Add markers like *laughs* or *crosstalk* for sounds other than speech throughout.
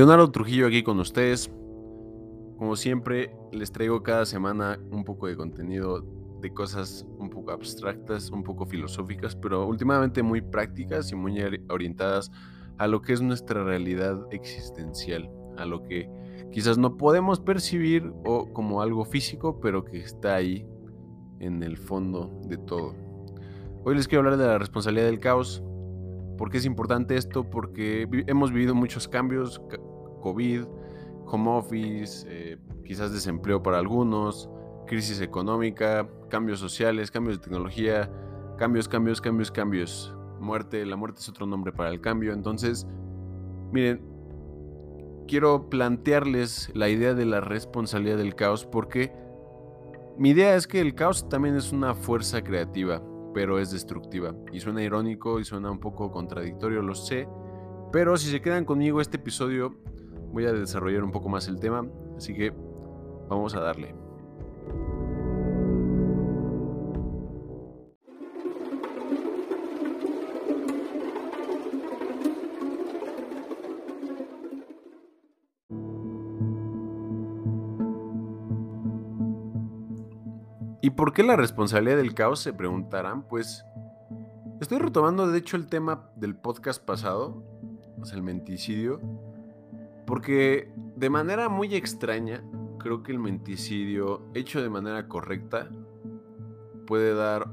Leonardo Trujillo aquí con ustedes. Como siempre, les traigo cada semana un poco de contenido de cosas un poco abstractas, un poco filosóficas, pero últimamente muy prácticas y muy orientadas a lo que es nuestra realidad existencial, a lo que quizás no podemos percibir o como algo físico, pero que está ahí en el fondo de todo. Hoy les quiero hablar de la responsabilidad del caos. ¿Por qué es importante esto? Porque hemos vivido muchos cambios, COVID, home office, eh, quizás desempleo para algunos, crisis económica, cambios sociales, cambios de tecnología, cambios, cambios, cambios, cambios. Muerte, la muerte es otro nombre para el cambio. Entonces, miren, quiero plantearles la idea de la responsabilidad del caos porque mi idea es que el caos también es una fuerza creativa, pero es destructiva. Y suena irónico y suena un poco contradictorio, lo sé. Pero si se quedan conmigo este episodio, voy a desarrollar un poco más el tema. Así que vamos a darle. ¿Y por qué la responsabilidad del caos? Se preguntarán. Pues estoy retomando de hecho el tema del podcast pasado, el menticidio, porque de manera muy extraña, creo que el menticidio hecho de manera correcta puede dar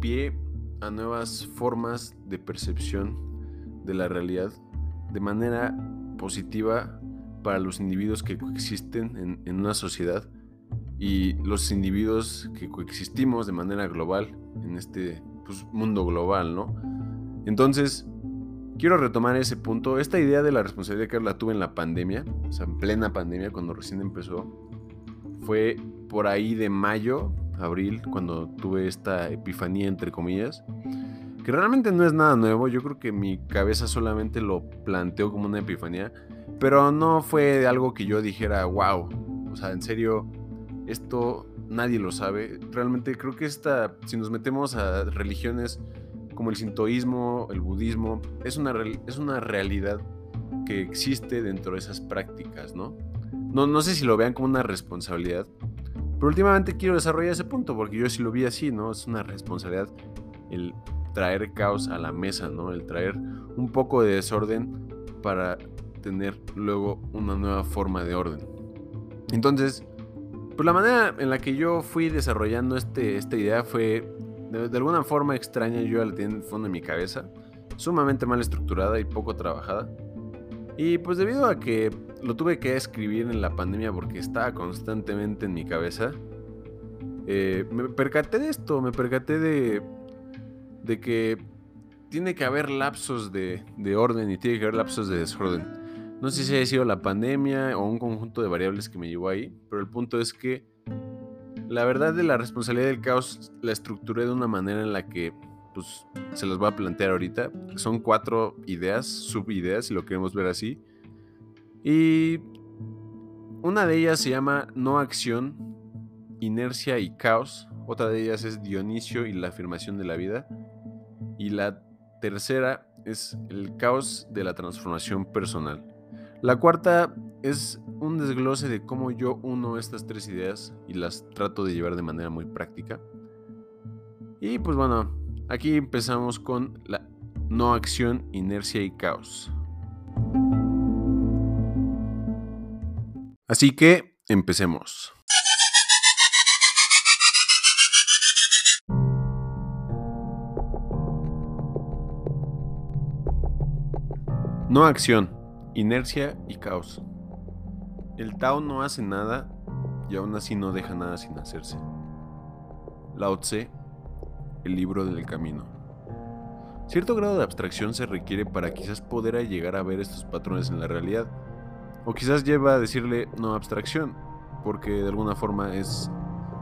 pie a nuevas formas de percepción de la realidad de manera positiva para los individuos que coexisten en, en una sociedad y los individuos que coexistimos de manera global en este pues, mundo global, ¿no? Entonces, quiero retomar ese punto. Esta idea de la responsabilidad que la tuve en la pandemia, o sea, en plena pandemia, cuando recién empezó, fue por ahí de mayo, abril, cuando tuve esta epifanía, entre comillas, que realmente no es nada nuevo. Yo creo que mi cabeza solamente lo planteó como una epifanía, pero no fue algo que yo dijera, wow, o sea, en serio esto nadie lo sabe. Realmente creo que esta, si nos metemos a religiones como el sintoísmo, el budismo, es una, es una realidad que existe dentro de esas prácticas, ¿no? ¿no? No sé si lo vean como una responsabilidad, pero últimamente quiero desarrollar ese punto porque yo sí lo vi así, ¿no? Es una responsabilidad el traer caos a la mesa, ¿no? El traer un poco de desorden para tener luego una nueva forma de orden. Entonces, pues la manera en la que yo fui desarrollando este, esta idea fue de, alguna forma extraña, yo la tenía en el fondo de mi cabeza, sumamente mal estructurada y poco trabajada. Y pues debido a que lo tuve que escribir en la pandemia porque estaba constantemente en mi cabeza, eh, me percaté de esto, me percaté de, de que tiene que haber lapsos de, de orden y tiene que haber lapsos de desorden. No sé si ha sido la pandemia o un conjunto de variables que me llevó ahí, pero el punto es que la verdad de la responsabilidad del caos la estructuré de una manera en la que pues se las voy a plantear ahorita. Son cuatro ideas, subideas, si lo queremos ver así. Y una de ellas se llama no acción, inercia y caos. Otra de ellas es Dionisio y la afirmación de la vida. Y la tercera es el caos de la transformación personal. La cuarta es un desglose de cómo yo uno estas tres ideas y las trato de llevar de manera muy práctica. Y pues bueno, aquí empezamos con la no acción, inercia y caos. Así que empecemos. No acción Inercia y caos. El Tao no hace nada y aún así no deja nada sin hacerse. Lao Tse, el libro del camino. Cierto grado de abstracción se requiere para quizás poder llegar a ver estos patrones en la realidad. O quizás lleva a decirle no abstracción, porque de alguna forma es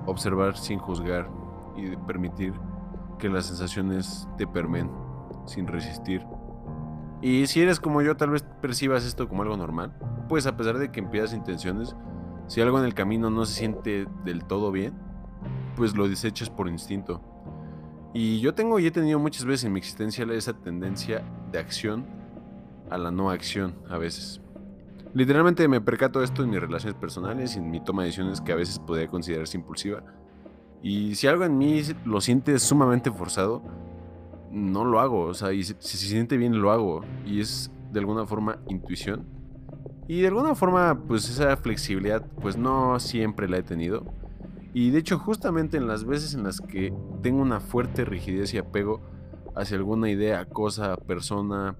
observar sin juzgar y permitir que las sensaciones te permen sin resistir y si eres como yo, tal vez percibas esto como algo normal. Pues a pesar de que empiezas intenciones, si algo en el camino no se siente del todo bien, pues lo desechas por instinto. Y yo tengo y he tenido muchas veces en mi existencia esa tendencia de acción a la no acción a veces. Literalmente me percato esto en mis relaciones personales y en mi toma de decisiones que a veces podría considerarse impulsiva. Y si algo en mí lo siente sumamente forzado, no lo hago. O sea, si se siente bien, lo hago. Y es de alguna forma intuición. Y de alguna forma, pues esa flexibilidad, pues no siempre la he tenido. Y de hecho, justamente en las veces en las que tengo una fuerte rigidez y apego hacia alguna idea, cosa, persona,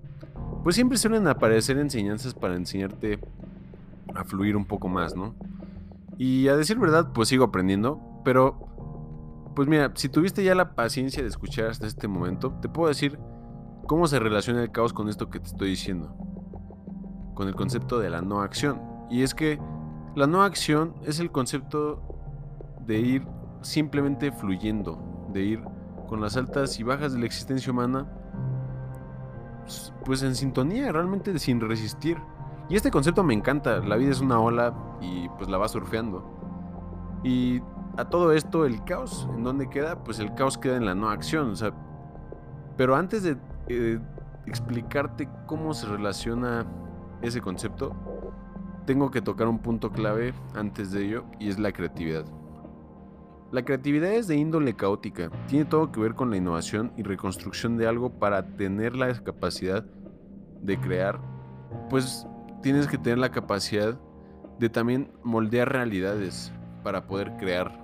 pues siempre suelen aparecer enseñanzas para enseñarte a fluir un poco más, ¿no? Y a decir verdad, pues sigo aprendiendo, pero pues mira, si tuviste ya la paciencia de escuchar hasta este momento, te puedo decir cómo se relaciona el caos con esto que te estoy diciendo, con el concepto de la no acción. Y es que la no acción es el concepto de ir simplemente fluyendo, de ir con las altas y bajas de la existencia humana pues en sintonía, realmente sin resistir. Y este concepto me encanta, la vida es una ola y pues la va surfeando. Y a todo esto el caos, ¿en dónde queda? Pues el caos queda en la no acción, o sea, pero antes de eh, explicarte cómo se relaciona ese concepto, tengo que tocar un punto clave antes de ello y es la creatividad. La creatividad es de índole caótica, tiene todo que ver con la innovación y reconstrucción de algo para tener la capacidad de crear, pues tienes que tener la capacidad de también moldear realidades para poder crear.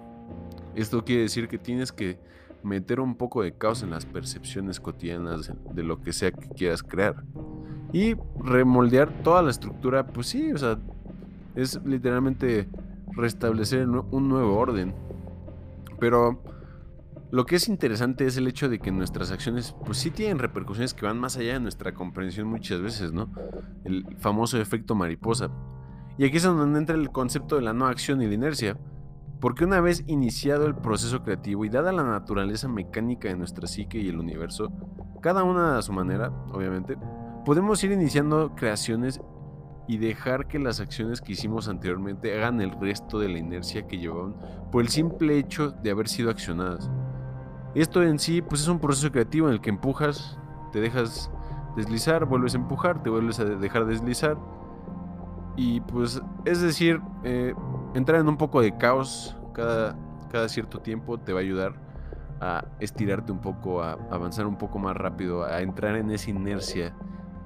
Esto quiere decir que tienes que meter un poco de caos en las percepciones cotidianas de lo que sea que quieras crear. Y remoldear toda la estructura, pues sí, o sea, es literalmente restablecer un nuevo orden. Pero lo que es interesante es el hecho de que nuestras acciones pues sí tienen repercusiones que van más allá de nuestra comprensión muchas veces, ¿no? El famoso efecto mariposa. Y aquí es donde entra el concepto de la no acción y la inercia. Porque una vez iniciado el proceso creativo y dada la naturaleza mecánica de nuestra psique y el universo, cada una a su manera, obviamente, podemos ir iniciando creaciones y dejar que las acciones que hicimos anteriormente hagan el resto de la inercia que llevaban por el simple hecho de haber sido accionadas. Esto en sí pues es un proceso creativo en el que empujas, te dejas deslizar, vuelves a empujar, te vuelves a dejar deslizar. Y pues es decir, eh, entrar en un poco de caos cada, cada cierto tiempo te va a ayudar a estirarte un poco, a avanzar un poco más rápido, a entrar en esa inercia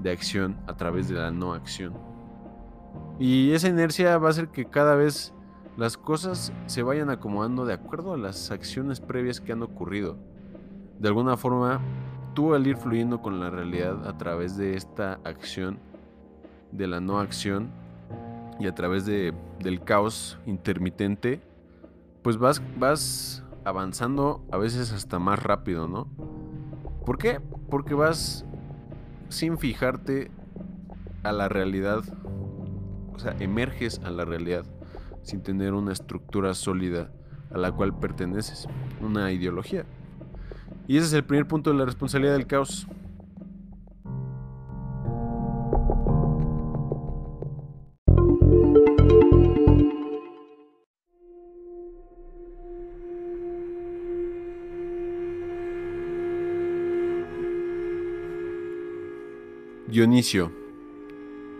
de acción a través de la no acción. Y esa inercia va a hacer que cada vez las cosas se vayan acomodando de acuerdo a las acciones previas que han ocurrido. De alguna forma, tú al ir fluyendo con la realidad a través de esta acción, de la no acción, y a través de, del caos intermitente, pues vas, vas avanzando a veces hasta más rápido, ¿no? ¿Por qué? Porque vas sin fijarte a la realidad o sea, emerges a la realidad sin tener una estructura sólida a la cual perteneces, una ideología. Y ese es el primer punto de la responsabilidad del caos. Dionisio,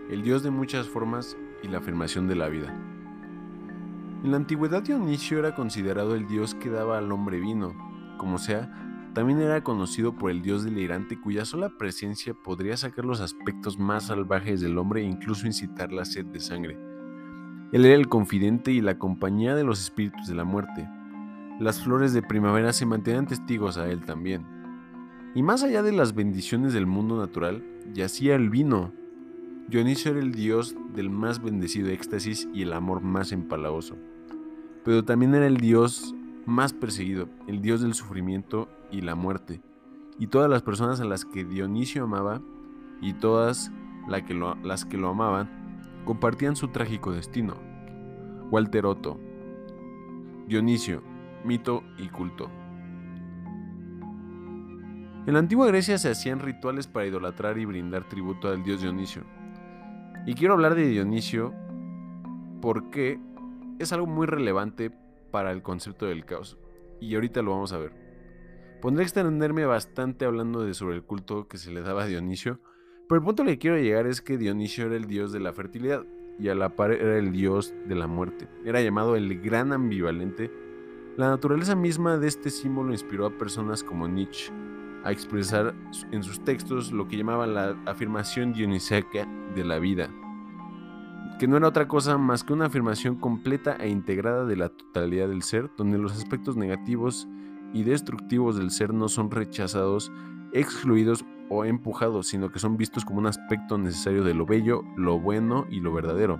el dios de muchas formas y la afirmación de la vida. En la antigüedad Dionisio era considerado el dios que daba al hombre vino. Como sea, también era conocido por el dios delirante cuya sola presencia podría sacar los aspectos más salvajes del hombre e incluso incitar la sed de sangre. Él era el confidente y la compañía de los espíritus de la muerte. Las flores de primavera se mantenían testigos a él también. Y más allá de las bendiciones del mundo natural, yacía el vino, Dionisio era el dios del más bendecido éxtasis y el amor más empalagoso, pero también era el dios más perseguido, el dios del sufrimiento y la muerte, y todas las personas a las que Dionisio amaba y todas las que lo amaban compartían su trágico destino. Walter Otto, Dionisio, mito y culto. En la antigua Grecia se hacían rituales para idolatrar y brindar tributo al dios Dionisio. Y quiero hablar de Dionisio porque es algo muy relevante para el concepto del caos. Y ahorita lo vamos a ver. Pondré extenderme bastante hablando de sobre el culto que se le daba a Dionisio, pero el punto al que quiero llegar es que Dionisio era el dios de la fertilidad. y a la par era el dios de la muerte. Era llamado el gran ambivalente. La naturaleza misma de este símbolo inspiró a personas como Nietzsche a expresar en sus textos lo que llamaba la afirmación dionisíaca de la vida, que no era otra cosa más que una afirmación completa e integrada de la totalidad del ser, donde los aspectos negativos y destructivos del ser no son rechazados, excluidos o empujados, sino que son vistos como un aspecto necesario de lo bello, lo bueno y lo verdadero.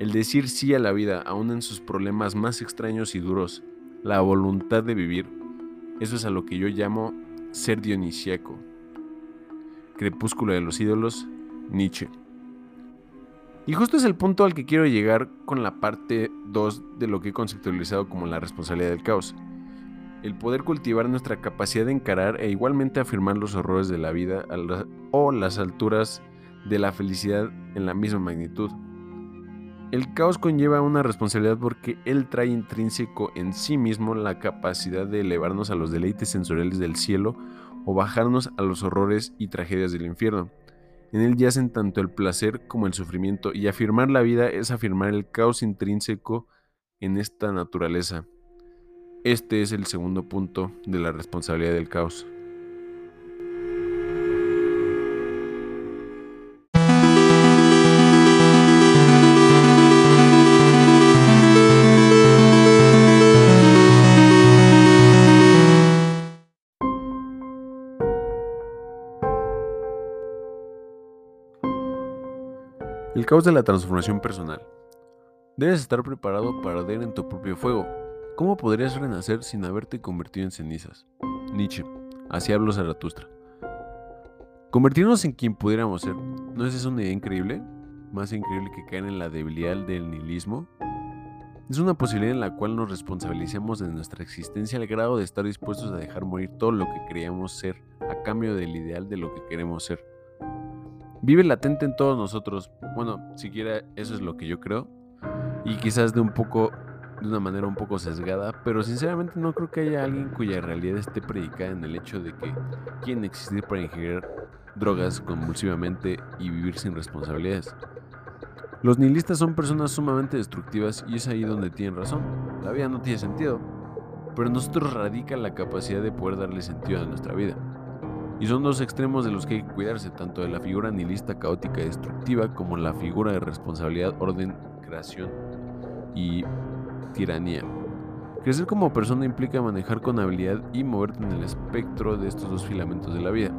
El decir sí a la vida, aun en sus problemas más extraños y duros, la voluntad de vivir, eso es a lo que yo llamo ser dionisíaco. Crepúsculo de los ídolos, Nietzsche. Y justo es el punto al que quiero llegar con la parte 2 de lo que he conceptualizado como la responsabilidad del caos. El poder cultivar nuestra capacidad de encarar e igualmente afirmar los horrores de la vida o las alturas de la felicidad en la misma magnitud. El caos conlleva una responsabilidad porque él trae intrínseco en sí mismo la capacidad de elevarnos a los deleites sensoriales del cielo o bajarnos a los horrores y tragedias del infierno. En él yacen tanto el placer como el sufrimiento, y afirmar la vida es afirmar el caos intrínseco en esta naturaleza. Este es el segundo punto de la responsabilidad del caos. Caos de la transformación personal. Debes estar preparado para arder en tu propio fuego. ¿Cómo podrías renacer sin haberte convertido en cenizas? Nietzsche. Así habló Zaratustra. Convertirnos en quien pudiéramos ser, ¿no es eso una idea increíble? Más increíble que caer en la debilidad del nihilismo. Es una posibilidad en la cual nos responsabilizamos de nuestra existencia al grado de estar dispuestos a dejar morir todo lo que creíamos ser a cambio del ideal de lo que queremos ser vive latente en todos nosotros. Bueno, siquiera eso es lo que yo creo. Y quizás de un poco, de una manera un poco sesgada, pero sinceramente no creo que haya alguien cuya realidad esté predicada en el hecho de que quieren existir para ingerir drogas convulsivamente y vivir sin responsabilidades. Los nihilistas son personas sumamente destructivas y es ahí donde tienen razón. La vida no tiene sentido, pero en nosotros radica la capacidad de poder darle sentido a nuestra vida. Y son dos extremos de los que hay que cuidarse, tanto de la figura nihilista caótica y destructiva como la figura de responsabilidad, orden, creación y tiranía. Crecer como persona implica manejar con habilidad y moverte en el espectro de estos dos filamentos de la vida.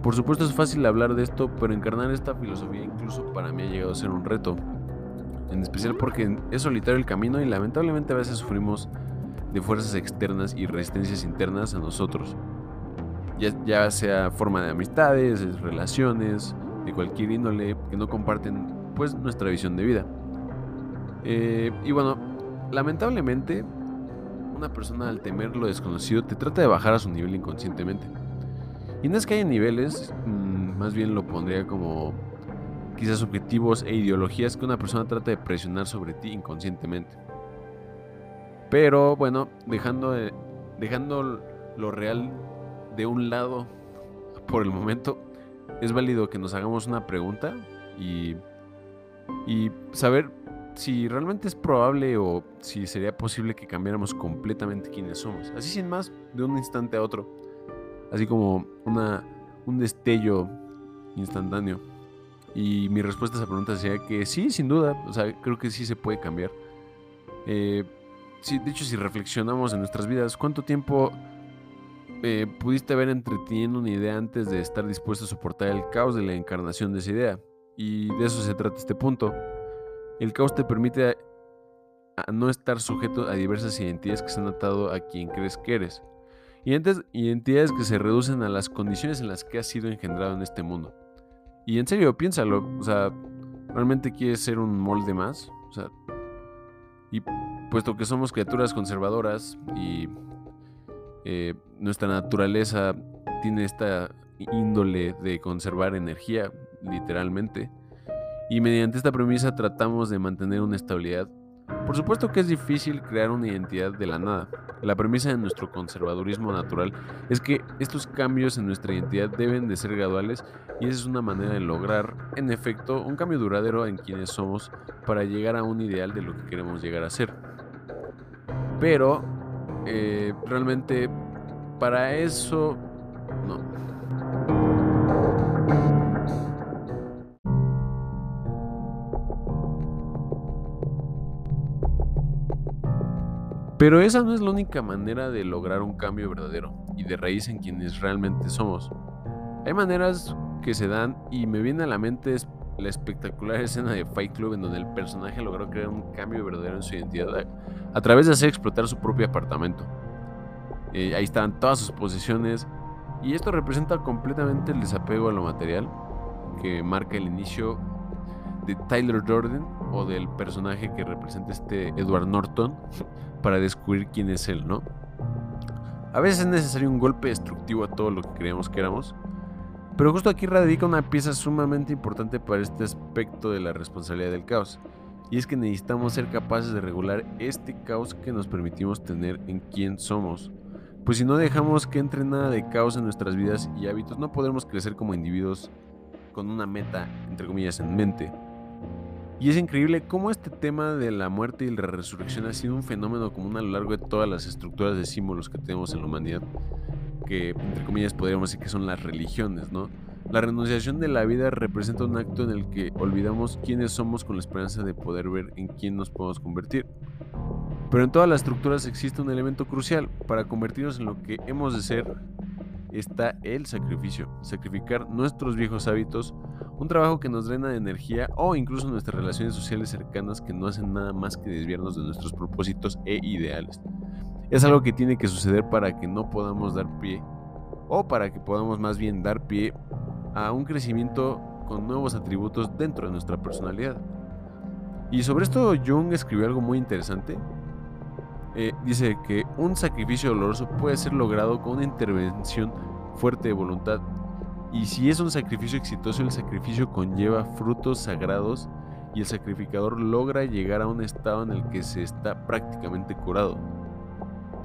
Por supuesto es fácil hablar de esto, pero encarnar esta filosofía incluso para mí ha llegado a ser un reto. En especial porque es solitario el camino y lamentablemente a veces sufrimos de fuerzas externas y resistencias internas a nosotros ya, sea forma de amistades, relaciones, de cualquier índole que no comparten pues nuestra visión de vida. Eh, y bueno, lamentablemente, una persona al temer lo desconocido te trata de bajar a su nivel inconscientemente. Y no es que haya niveles, mm, más bien lo pondría como quizás objetivos e ideologías que una persona trata de presionar sobre ti inconscientemente. Pero bueno, dejando, dejando lo real de un lado por el momento, es válido que nos hagamos una pregunta y, saber si realmente es probable o si sería posible que cambiáramos completamente quiénes somos. Así sin más, de un instante a otro. Así como una, un destello instantáneo. Y mi respuesta a esa pregunta sería que sí, sin duda. O sea, creo que sí se puede cambiar. Eh, de hecho, si reflexionamos en nuestras vidas, ¿cuánto tiempo eh, pudiste haber entreteniendo una idea antes de estar dispuesto a soportar el caos de la encarnación de esa idea. Y de eso se trata este punto. El caos te permite a, no estar sujeto a diversas identidades que se han atado a quien crees que eres. Identidades que se reducen a las condiciones en las que has sido engendrado en este mundo. Y en serio, piénsalo. O sea, ¿realmente quieres ser un molde más? O sea, y puesto que somos criaturas conservadoras y eh, nuestra naturaleza tiene esta índole de conservar energía, literalmente. Y mediante esta premisa tratamos de mantener una estabilidad. Por supuesto que es difícil crear una identidad de la nada. La premisa de nuestro conservadurismo natural es que estos cambios en nuestra identidad deben de ser graduales y esa es una manera de lograr, en efecto, un cambio duradero en quienes somos para llegar a un ideal de lo que queremos llegar a ser. Pero, eh, realmente, para eso, no. Pero esa no es la única manera de lograr un cambio verdadero y de raíz en quienes realmente somos. Hay maneras que se dan y me viene a la mente la espectacular escena de Fight Club en donde el personaje logró crear un cambio verdadero en su identidad a, través de hacer explotar su propio apartamento. Eh, ahí estaban todas sus posesiones y esto representa completamente el desapego a lo material que marca el inicio de Tyler Jordan o del personaje que representa este Edward Norton para descubrir quién es él, ¿no? A veces es necesario un golpe destructivo a todo lo que creemos que éramos, pero justo aquí radica una pieza sumamente importante para este aspecto de la responsabilidad del caos, y es que necesitamos ser capaces de regular este caos que nos permitimos tener en quién somos. Pues si no dejamos que entre nada de caos en nuestras vidas y hábitos, no podremos crecer como individuos con una meta, entre comillas, en mente. Y es increíble cómo este tema de la muerte y la resurrección ha sido un fenómeno común a lo largo de todas las estructuras de símbolos que tenemos en la humanidad, que entre comillas podríamos decir que son las religiones, ¿no? La renunciación de la vida representa un acto en el que olvidamos quiénes somos con la esperanza de poder ver en quién nos podemos convertir. Pero en todas las estructuras existe un elemento crucial para convertirnos en lo que hemos de ser está el sacrificio, sacrificar nuestros viejos hábitos, un trabajo que nos drena de energía o incluso nuestras relaciones sociales cercanas que no hacen nada más que desviarnos de nuestros propósitos e ideales. Es algo que tiene que suceder para que no podamos dar pie o para que podamos más bien dar pie a un crecimiento con nuevos atributos dentro de nuestra personalidad. Y sobre esto Jung escribió algo muy interesante eh, dice que un sacrificio doloroso puede ser logrado con una intervención fuerte de voluntad. Y si es un sacrificio exitoso, el sacrificio conlleva frutos sagrados y el sacrificador logra llegar a un estado en el que se está prácticamente curado.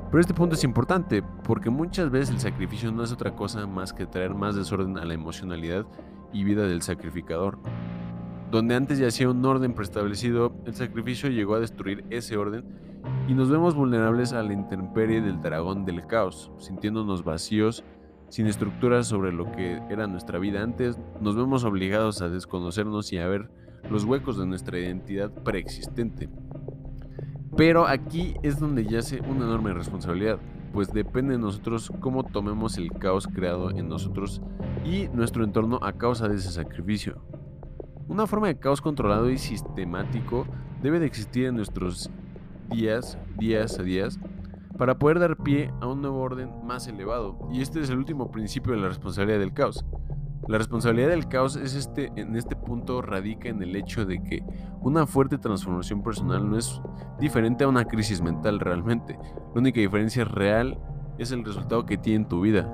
Pero este punto es importante porque muchas veces el sacrificio no es otra cosa más que traer más desorden a la emocionalidad y vida del sacrificador. Donde antes ya hacía un orden preestablecido, el sacrificio llegó a destruir ese orden y nos vemos vulnerables a la intemperie del dragón del caos, sintiéndonos vacíos, sin estructuras sobre lo que era nuestra vida antes, nos vemos obligados a desconocernos y a ver los huecos de nuestra identidad preexistente. Pero aquí es donde yace una enorme responsabilidad, pues depende de nosotros cómo tomemos el caos creado en nosotros y nuestro entorno a causa de ese sacrificio. Una forma de caos controlado y sistemático debe de existir en nuestros días, días a días, para poder dar pie a un nuevo orden más elevado. Y este es el último principio de la responsabilidad del caos. La responsabilidad del caos es este, en este punto radica en el hecho de que una fuerte transformación personal no es diferente a una crisis mental realmente. La única diferencia real es el resultado que tiene en tu vida.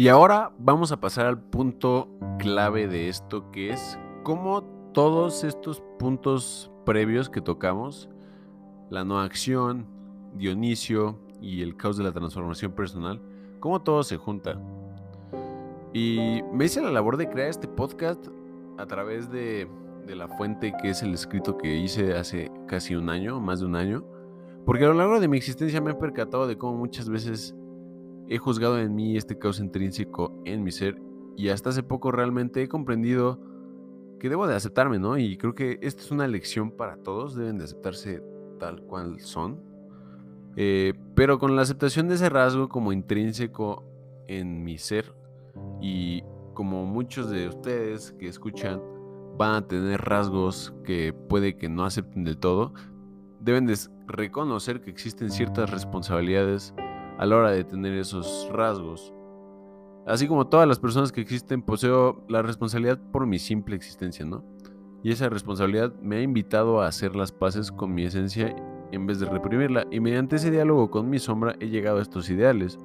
Y ahora vamos a pasar al punto clave de esto, que es cómo todos estos puntos previos que tocamos, la no acción, Dionisio y el caos de la transformación personal, cómo todo se junta. Y me hice la labor de crear este podcast a través de, la fuente que es el escrito que hice hace casi un año, más de un año, porque a lo largo de mi existencia me he percatado de cómo muchas veces he juzgado en mí este caos intrínseco en mi ser y hasta hace poco realmente he comprendido que debo de aceptarme, ¿no? Y creo que esta es una lección para todos, deben de aceptarse tal cual son, eh, pero con la aceptación de ese rasgo como intrínseco en mi ser y como muchos de ustedes que escuchan van a tener rasgos que puede que no acepten del todo, deben de reconocer que existen ciertas responsabilidades a la hora de tener esos rasgos. Así como todas las personas que existen, poseo la responsabilidad por mi simple existencia, ¿no? Y esa responsabilidad me ha invitado a hacer las paces con mi esencia en vez de reprimirla. Y mediante ese diálogo con mi sombra he llegado a estos ideales.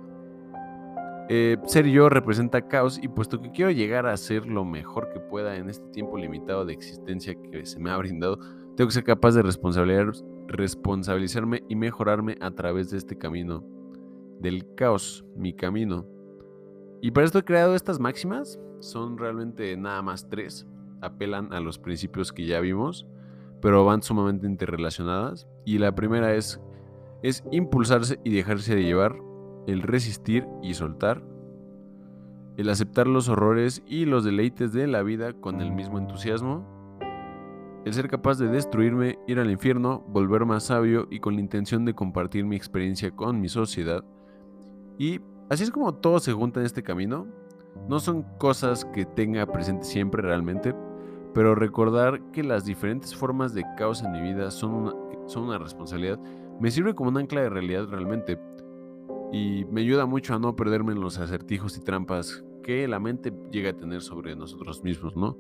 Eh, ser yo representa caos y puesto que quiero llegar a ser lo mejor que pueda en este tiempo limitado de existencia que se me ha brindado, tengo que ser capaz de responsabilizarme y mejorarme a través de este camino, del caos, mi camino. Y para esto he creado estas máximas, son realmente nada más tres, apelan a los principios que ya vimos, pero van sumamente interrelacionadas. Y la primera es, es impulsarse y dejarse de llevar el resistir y soltar, el aceptar los horrores y los deleites de la vida con el mismo entusiasmo, el ser capaz de destruirme, ir al infierno, volver más sabio y con la intención de compartir mi experiencia con mi sociedad. Y así es como todo se junta en este camino. No son cosas que tenga presente siempre realmente, pero recordar que las diferentes formas de caos en mi vida son una, responsabilidad me sirve como un ancla de realidad realmente y me ayuda mucho a no perderme en los acertijos y trampas que la mente llega a tener sobre nosotros mismos, ¿no?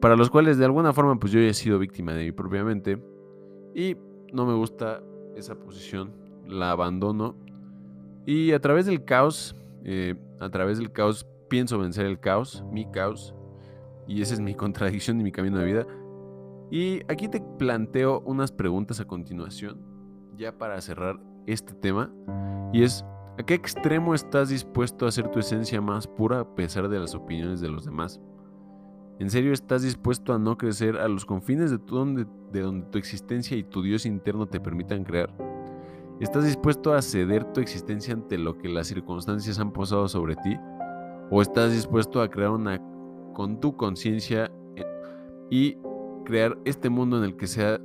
Para los cuales de alguna forma pues yo he sido víctima de mi propia mente y no me gusta esa posición, la abandono y a través del caos, eh, a través del caos pienso vencer el caos, mi caos, y esa es mi *laughs* contradicción y mi camino de vida. Y aquí te planteo unas preguntas a continuación, ya para cerrar este tema. Y es, ¿a qué extremo estás dispuesto a hacer tu esencia más pura a pesar de las opiniones de los demás? ¿En serio estás dispuesto a no crecer a los confines de, donde, de donde tu existencia y tu Dios interno te permitan crear? ¿Estás dispuesto a ceder tu existencia ante lo que las circunstancias han posado sobre ti? ¿O estás dispuesto a crear una con tu conciencia eh, y crear este mundo en el que sea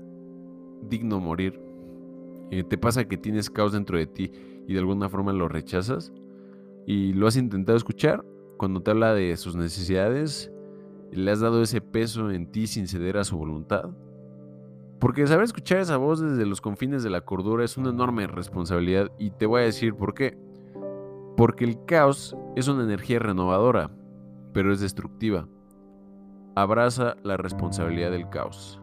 digno morir? Eh, ¿Te pasa que tienes caos dentro de ti y de alguna forma lo rechazas? ¿Y lo has intentado escuchar? Cuando te habla de sus necesidades, ¿le has dado ese peso en ti sin ceder a su voluntad? Porque saber escuchar esa voz desde los confines de la cordura es una enorme responsabilidad y te voy a decir por qué. Porque el caos es una energía renovadora, pero es destructiva. Abraza la responsabilidad del caos.